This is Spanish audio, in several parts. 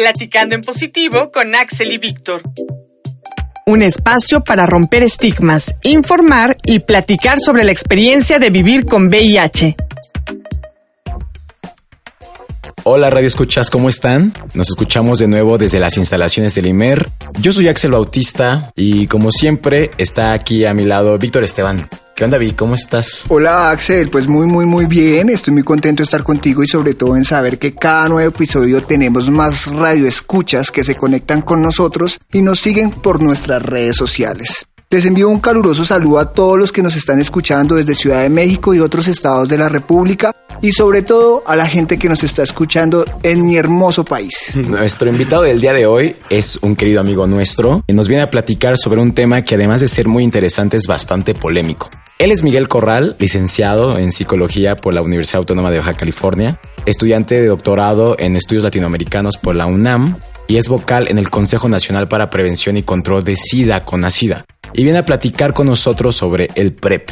Platicando en positivo con Axel y Víctor. Un espacio para romper estigmas, informar y platicar sobre la experiencia de vivir con VIH. Hola Radio Escuchas, ¿cómo están? Nos escuchamos de nuevo desde las instalaciones del IMER. Yo soy Axel Bautista y como siempre está aquí a mi lado Víctor Esteban. ¿Qué onda, Vic? ¿Cómo estás? Hola, Axel. Pues muy, muy, muy bien. Estoy muy contento de estar contigo y sobre todo en saber que cada nuevo episodio tenemos más radioescuchas que se conectan con nosotros y nos siguen por nuestras redes sociales. Les envío un caluroso saludo a todos los que nos están escuchando desde Ciudad de México y otros estados de la República y sobre todo a la gente que nos está escuchando en mi hermoso país. Nuestro invitado del día de hoy es un querido amigo nuestro y nos viene a platicar sobre un tema que además de ser muy interesante es bastante polémico. Él es Miguel Corral, licenciado en psicología por la Universidad Autónoma de Baja California, estudiante de doctorado en estudios latinoamericanos por la UNAM y es vocal en el Consejo Nacional para Prevención y Control de SIDA con SIDA y viene a platicar con nosotros sobre el PrEP,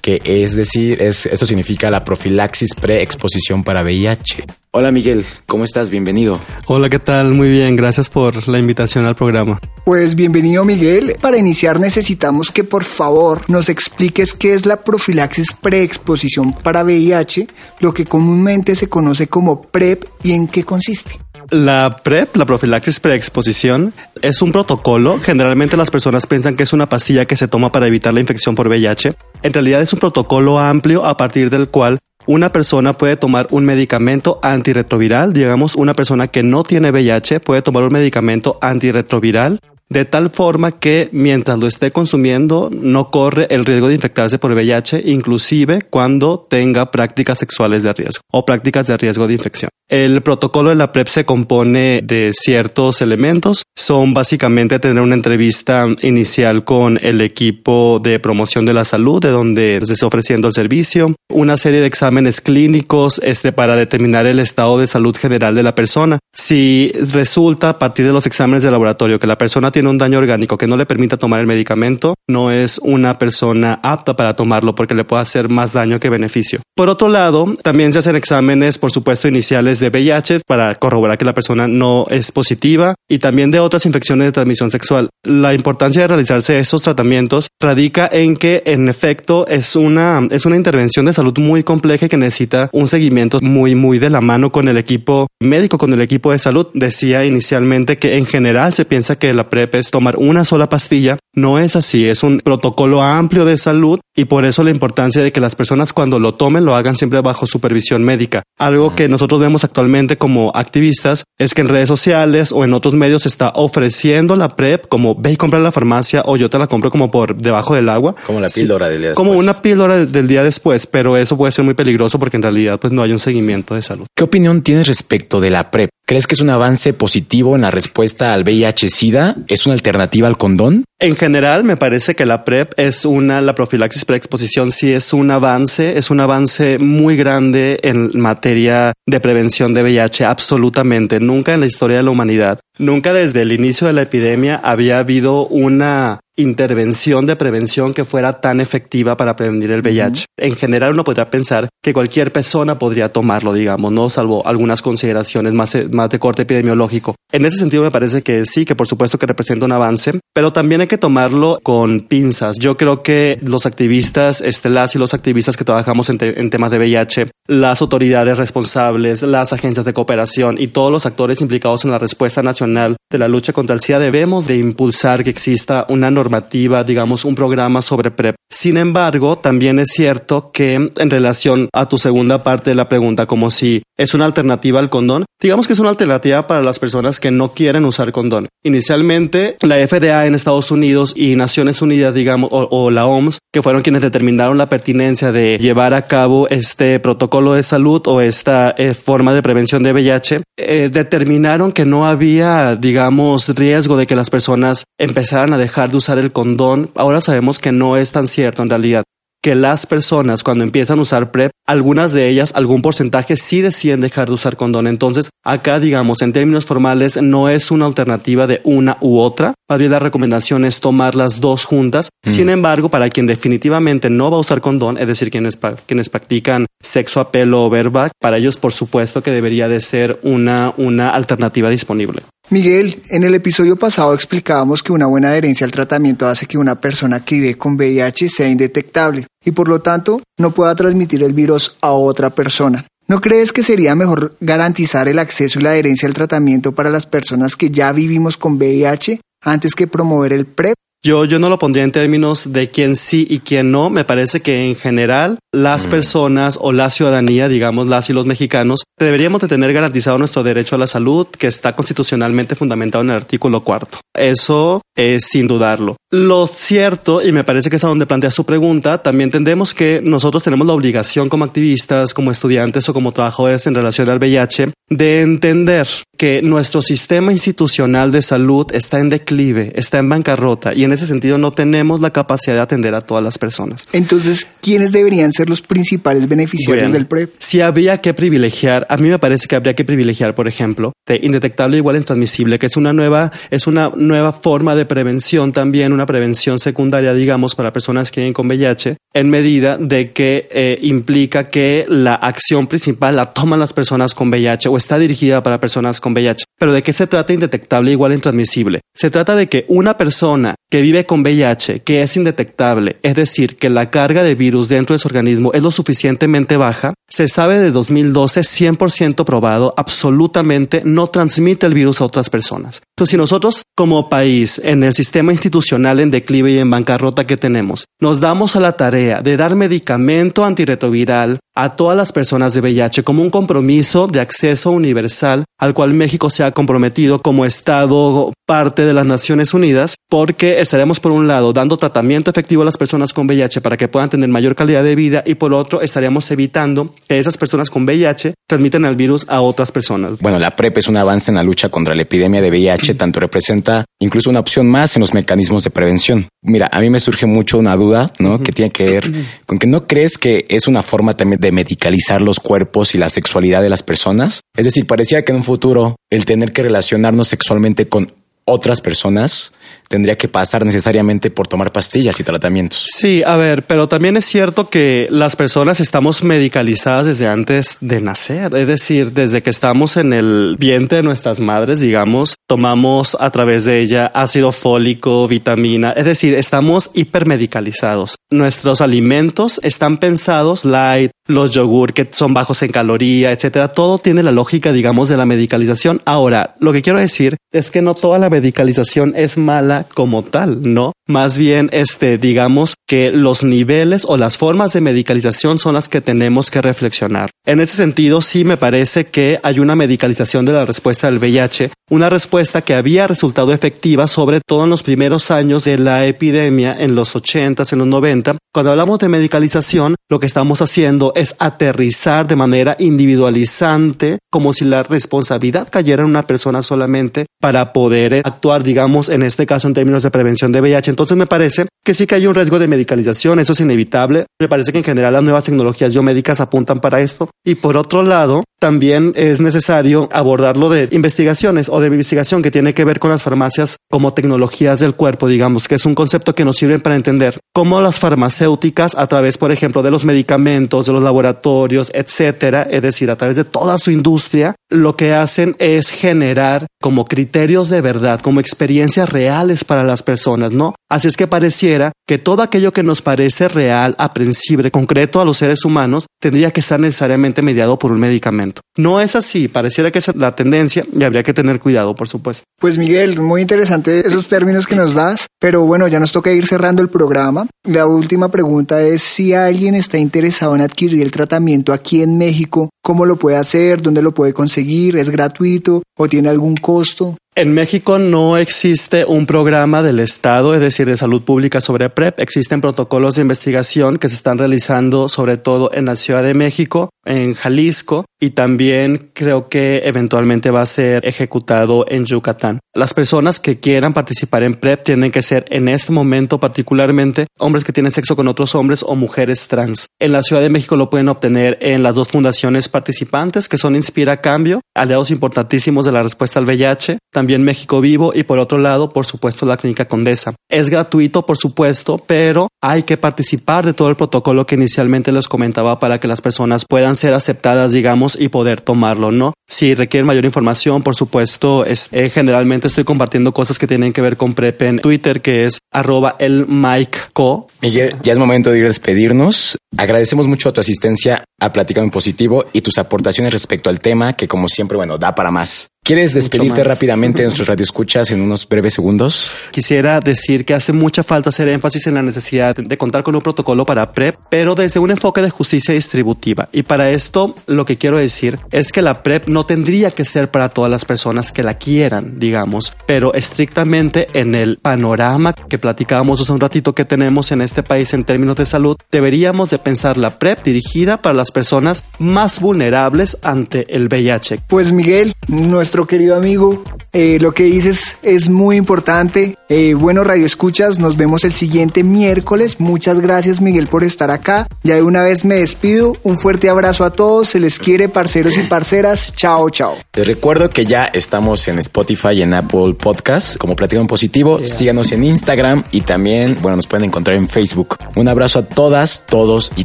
que es decir, es, esto significa la profilaxis preexposición para VIH. Hola Miguel, ¿cómo estás? Bienvenido. Hola, ¿qué tal? Muy bien, gracias por la invitación al programa. Pues bienvenido Miguel. Para iniciar necesitamos que por favor nos expliques qué es la profilaxis preexposición para VIH, lo que comúnmente se conoce como PrEP y en qué consiste. La PrEP, la profilaxis preexposición, es un protocolo. Generalmente las personas piensan que es una pastilla que se toma para evitar la infección por VIH. En realidad es un protocolo amplio a partir del cual una persona puede tomar un medicamento antirretroviral, digamos, una persona que no tiene VIH puede tomar un medicamento antirretroviral de tal forma que mientras lo esté consumiendo no corre el riesgo de infectarse por VIH, inclusive cuando tenga prácticas sexuales de riesgo o prácticas de riesgo de infección. El protocolo de la PrEP se compone de ciertos elementos. Son básicamente tener una entrevista inicial con el equipo de promoción de la salud, de donde se está ofreciendo el servicio, una serie de exámenes clínicos este, para determinar el estado de salud general de la persona. Si resulta a partir de los exámenes de laboratorio que la persona un daño orgánico que no le permita tomar el medicamento, no es una persona apta para tomarlo porque le puede hacer más daño que beneficio. Por otro lado, también se hacen exámenes, por supuesto, iniciales de VIH para corroborar que la persona no es positiva y también de otras infecciones de transmisión sexual. La importancia de realizarse estos tratamientos radica en que, en efecto, es una, es una intervención de salud muy compleja y que necesita un seguimiento muy, muy de la mano con el equipo médico, con el equipo de salud. Decía inicialmente que en general se piensa que la PrEP es tomar una sola pastilla. No es así, es un protocolo amplio de salud y por eso la importancia de que las personas cuando lo tomen lo hagan siempre bajo supervisión médica. Algo que nosotros vemos actualmente como activistas es que en redes sociales o en otros medios se está ofreciendo la PrEP como ve y compra en la farmacia o yo te la compro como por debajo del agua. Como la píldora del día después. Como una píldora del día después, pero eso puede ser muy peligroso porque en realidad pues no hay un seguimiento de salud. ¿Qué opinión tienes respecto de la PrEP? ¿Crees que es un avance positivo en la respuesta al VIH-Sida? ¿Es una alternativa al condón? En general, me parece que la PrEP es una, la profilaxis preexposición sí es un avance, es un avance muy grande en materia de prevención de VIH, absolutamente. Nunca en la historia de la humanidad, nunca desde el inicio de la epidemia había habido una intervención de prevención que fuera tan efectiva para prevenir el VIH. En general uno podría pensar que cualquier persona podría tomarlo, digamos, no salvo algunas consideraciones más, más de corte epidemiológico. En ese sentido me parece que sí, que por supuesto que representa un avance, pero también hay que tomarlo con pinzas. Yo creo que los activistas, este, las y los activistas que trabajamos en, en temas de VIH, las autoridades responsables, las agencias de cooperación y todos los actores implicados en la respuesta nacional de la lucha contra el SIDA debemos de impulsar que exista una normativa, digamos, un programa sobre PrEP. Sin embargo, también es cierto que en relación a tu segunda parte de la pregunta, como si es una alternativa al condón, digamos que es una alternativa para las personas que no quieren usar condón. Inicialmente, la FDA en Estados Unidos y Naciones Unidas, digamos, o, la OMS, que fueron quienes determinaron la pertinencia de llevar a cabo este protocolo de salud o esta eh, forma de prevención de VIH, eh, determinaron que no había, digamos, riesgo de que las personas empezaran a dejar de usar el condón. Ahora sabemos que no es tan cierto en realidad. Que las personas cuando empiezan a usar PrEP, algunas de ellas, algún porcentaje sí deciden dejar de usar condón. Entonces, acá, digamos, en términos formales, no es una alternativa de una u otra. Más bien la recomendación es tomar las dos juntas. Mm. Sin embargo, para quien definitivamente no va a usar condón, es decir, quienes, quienes practican sexo a pelo o bareback, para ellos, por supuesto, que debería de ser una, una alternativa disponible. Miguel, en el episodio pasado explicábamos que una buena adherencia al tratamiento hace que una persona que vive con VIH sea indetectable y por lo tanto no pueda transmitir el virus a otra persona. ¿No crees que sería mejor garantizar el acceso y la adherencia al tratamiento para las personas que ya vivimos con VIH antes que promover el PrEP? Yo, yo no lo pondría en términos de quién sí y quién no. Me parece que en general las personas o la ciudadanía, digamos las y los mexicanos, deberíamos de tener garantizado nuestro derecho a la salud que está constitucionalmente fundamentado en el artículo cuarto. Eso es sin dudarlo. Lo cierto, y me parece que es a donde plantea su pregunta, también entendemos que nosotros tenemos la obligación como activistas, como estudiantes o como trabajadores en relación al VIH de entender que nuestro sistema institucional de salud está en declive, está en bancarrota y en ese sentido no tenemos la capacidad de atender a todas las personas. Entonces, ¿quiénes deberían ser los principales beneficiarios Bueno, del PrEP? Si habría que privilegiar, a mí me parece que habría que privilegiar, por ejemplo, de indetectable igual intransmisible, que es una nueva, es una nueva forma de prevención también, una prevención secundaria, digamos, para personas que viven con VIH, en medida de que eh, implica que la acción principal la toman las personas con VIH o está dirigida para personas con VIH. Pero ¿de qué se trata indetectable igual intransmisible? Se trata de que una persona que vive con VIH, que es indetectable, es decir, que la carga de virus dentro de su organismo es lo suficientemente baja, se sabe de 2012 100% probado, absolutamente no transmite el virus a otras personas. Entonces, si nosotros como país, en el sistema institucional en declive y en bancarrota que tenemos, nos damos a la tarea de dar medicamento antirretroviral a todas las personas de VIH como un compromiso de acceso universal al cual México se ha comprometido como Estado parte de las Naciones Unidas, porque estaremos por un lado dando tratamiento efectivo a las personas con VIH para que puedan tener mayor calidad de vida y por otro estaríamos evitando que esas personas con VIH transmitan el virus a otras personas. Bueno, la PrEP es un avance en la lucha contra la epidemia de VIH, tanto representa incluso una opción más en los mecanismos de prevención. Mira, a mí me surge mucho una duda, ¿no? Que tiene que ver con que no crees que es una forma también de medicalizar los cuerpos y la sexualidad de las personas. Es decir, parecía que en un futuro el tener que relacionarnos sexualmente con otras personas tendría que pasar necesariamente por tomar pastillas y tratamientos. Sí, a ver, pero también es cierto que las personas estamos medicalizadas desde antes de nacer, es decir, desde que estamos en el vientre de nuestras madres, digamos, tomamos a través de ella ácido fólico, vitamina, es decir, estamos hipermedicalizados. Nuestros alimentos están pensados light, los yogur que son bajos en caloría, etcétera, todo tiene la lógica, digamos, de la medicalización. Ahora, lo que quiero decir es que no toda la medicalización es mala como tal, ¿no? Más bien, este, digamos que los niveles o las formas de medicalización son las que tenemos que reflexionar. En ese sentido, sí me parece que hay una medicalización de la respuesta del VIH, una respuesta que había resultado efectiva sobre todo en los primeros años de la epidemia, en los 80s, en los 90. Cuando hablamos de medicalización, lo que estamos haciendo es aterrizar de manera individualizante, como si la responsabilidad cayera en una persona solamente para poder actuar, digamos, en este caso en términos de prevención de VIH. Entonces me parece que sí que hay un riesgo de medicalización, eso es inevitable. Me parece que en general las nuevas tecnologías biomédicas apuntan para esto. Y por otro lado, también es necesario abordarlo de investigaciones o de investigación que tiene que ver con las farmacias como tecnologías del cuerpo, digamos, que es un concepto que nos sirve para entender cómo las farmacéuticas, a través, por ejemplo, de los medicamentos, de los laboratorios, etcétera, es decir, a través de toda su industria, lo que hacen es generar como criterios de verdad, como experiencias reales para las personas, ¿no? Así es que pareciera que todo aquello que nos parece real, aprensible, concreto a los seres humanos, tendría que estar necesariamente mediado por un medicamento. No es así, pareciera que es la tendencia y habría que tener cuidado, por supuesto. Pues Miguel, muy interesante esos términos que nos das, pero bueno, ya nos toca ir cerrando el programa. La última pregunta es si alguien está interesado en adquirir el tratamiento aquí en México, ¿cómo lo puede hacer? ¿Dónde lo puede conseguir? ¿Es gratuito o tiene algún costo? En México no existe un programa del Estado, es decir, de salud pública sobre PrEP. Existen protocolos de investigación que se están realizando sobre todo en la Ciudad de México, en Jalisco y también creo que eventualmente va a ser ejecutado en Yucatán. Las personas que quieran participar en PrEP tienen que ser en este momento particularmente hombres que tienen sexo con otros hombres o mujeres trans. En la Ciudad de México lo pueden obtener en las dos fundaciones participantes que son Inspira Cambio, aliados importantísimos de la respuesta al VIH, también México Vivo y por otro lado, por supuesto, la Clínica Condesa. Es gratuito, por supuesto, pero hay que participar de todo el protocolo que inicialmente les comentaba para que las personas puedan ser aceptadas, digamos, y poder tomarlo, ¿no? Si requieren mayor información, por supuesto, es, eh, generalmente estoy compartiendo cosas que tienen que ver con PrEP en Twitter, que es arroba el Mike Co. Miguel, ya es momento de ir a despedirnos. Agradecemos mucho tu asistencia a Platicando en Positivo y tus aportaciones respecto al tema, que como siempre, bueno, da para más. ¿Quieres despedirte rápidamente de nuestros radioescuchas en unos breves segundos? Quisiera decir que hace mucha falta hacer énfasis en la necesidad de contar con un protocolo para PrEP, pero desde un enfoque de justicia distributiva. Y para esto, lo que quiero decir es que la PrEP no tendría que ser para todas las personas que la quieran, digamos, pero estrictamente en el panorama que platicábamos hace un ratito que tenemos en este país en términos de salud, deberíamos de pensar la PrEP dirigida para las personas más vulnerables ante el VIH. Pues Miguel, nuestro querido amigo. Eh, lo que dices es muy importante. Eh, bueno, Radio Escuchas, nos vemos el siguiente miércoles. Muchas gracias, Miguel, por estar acá. Ya de una vez me despido. Un fuerte abrazo a todos. Se les quiere, parceros y parceras. Chao, chao. Les recuerdo que ya estamos en Spotify y en Apple Podcasts como Platino Positivo. Síganos en Instagram y también, bueno, nos pueden encontrar en Facebook. Un abrazo a todas, todos y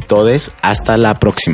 todes. Hasta la próxima.